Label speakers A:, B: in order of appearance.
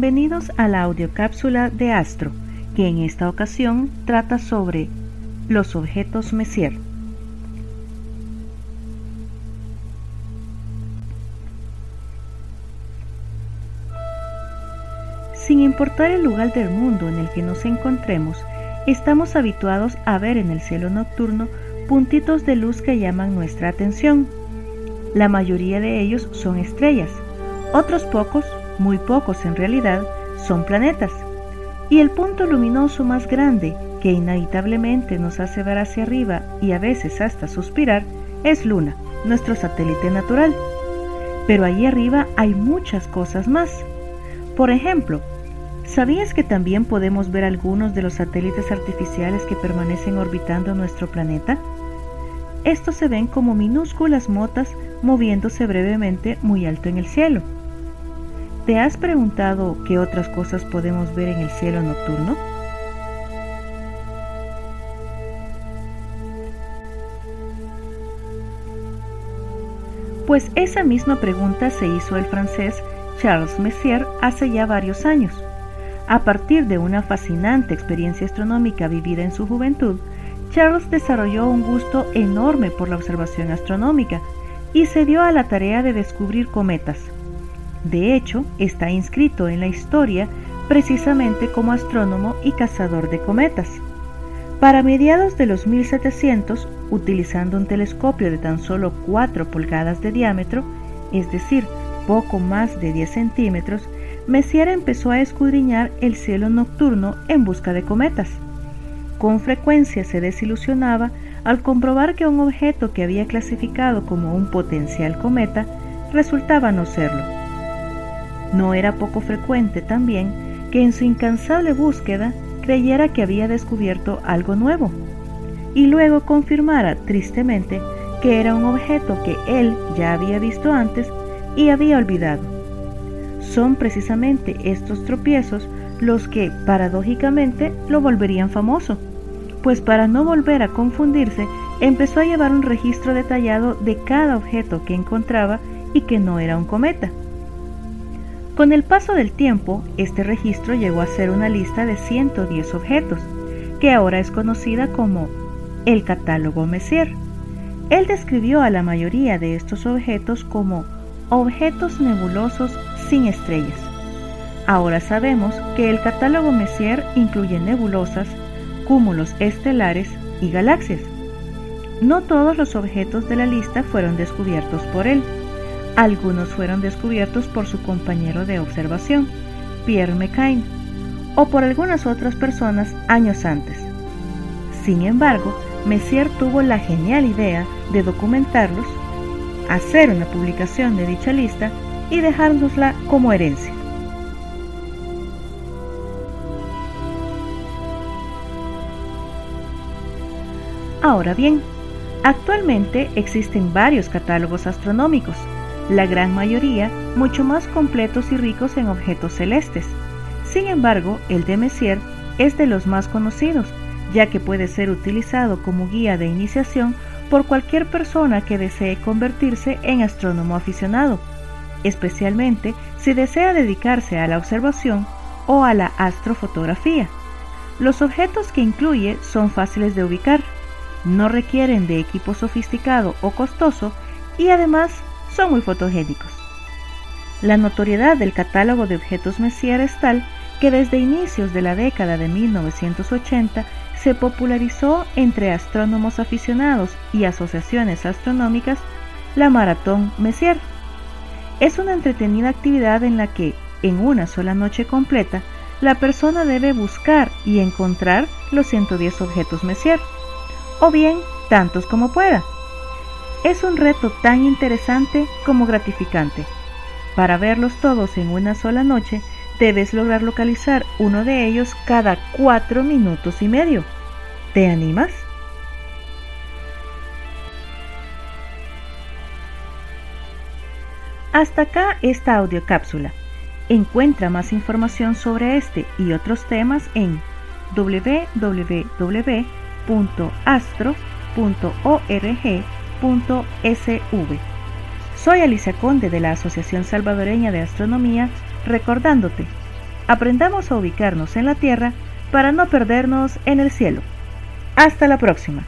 A: Bienvenidos a la audiocápsula de Astro, que en esta ocasión trata sobre los objetos Messier. Sin importar el lugar del mundo en el que nos encontremos, estamos habituados a ver en el cielo nocturno puntitos de luz que llaman nuestra atención. La mayoría de ellos son estrellas, otros pocos muy pocos en realidad, son planetas. Y el punto luminoso más grande que inevitablemente nos hace ver hacia arriba y a veces hasta suspirar es Luna, nuestro satélite natural. Pero allí arriba hay muchas cosas más. Por ejemplo, ¿sabías que también podemos ver algunos de los satélites artificiales que permanecen orbitando nuestro planeta? Estos se ven como minúsculas motas moviéndose brevemente muy alto en el cielo. ¿Te has preguntado qué otras cosas podemos ver en el cielo nocturno? Pues esa misma pregunta se hizo el francés Charles Messier hace ya varios años. A partir de una fascinante experiencia astronómica vivida en su juventud, Charles desarrolló un gusto enorme por la observación astronómica y se dio a la tarea de descubrir cometas, de hecho, está inscrito en la historia precisamente como astrónomo y cazador de cometas. Para mediados de los 1700, utilizando un telescopio de tan solo 4 pulgadas de diámetro, es decir, poco más de 10 centímetros, Messier empezó a escudriñar el cielo nocturno en busca de cometas. Con frecuencia se desilusionaba al comprobar que un objeto que había clasificado como un potencial cometa resultaba no serlo. No era poco frecuente también que en su incansable búsqueda creyera que había descubierto algo nuevo y luego confirmara tristemente que era un objeto que él ya había visto antes y había olvidado. Son precisamente estos tropiezos los que, paradójicamente, lo volverían famoso, pues para no volver a confundirse, empezó a llevar un registro detallado de cada objeto que encontraba y que no era un cometa. Con el paso del tiempo, este registro llegó a ser una lista de 110 objetos, que ahora es conocida como el catálogo Messier. Él describió a la mayoría de estos objetos como objetos nebulosos sin estrellas. Ahora sabemos que el catálogo Messier incluye nebulosas, cúmulos estelares y galaxias. No todos los objetos de la lista fueron descubiertos por él. Algunos fueron descubiertos por su compañero de observación, Pierre McCain, o por algunas otras personas años antes. Sin embargo, Messier tuvo la genial idea de documentarlos, hacer una publicación de dicha lista y dejárnosla como herencia. Ahora bien, actualmente existen varios catálogos astronómicos, la gran mayoría mucho más completos y ricos en objetos celestes. Sin embargo, el de Messier es de los más conocidos, ya que puede ser utilizado como guía de iniciación por cualquier persona que desee convertirse en astrónomo aficionado, especialmente si desea dedicarse a la observación o a la astrofotografía. Los objetos que incluye son fáciles de ubicar, no requieren de equipo sofisticado o costoso y además son muy fotogénicos. La notoriedad del catálogo de objetos Messier es tal que desde inicios de la década de 1980 se popularizó entre astrónomos aficionados y asociaciones astronómicas la Maratón Messier. Es una entretenida actividad en la que, en una sola noche completa, la persona debe buscar y encontrar los 110 objetos Messier, o bien tantos como pueda. Es un reto tan interesante como gratificante. Para verlos todos en una sola noche, debes lograr localizar uno de ellos cada cuatro minutos y medio. ¿Te animas? Hasta acá esta audiocápsula. Encuentra más información sobre este y otros temas en www.astro.org Soy Alicia Conde de la Asociación Salvadoreña de Astronomía, recordándote, aprendamos a ubicarnos en la Tierra para no perdernos en el cielo. Hasta la próxima.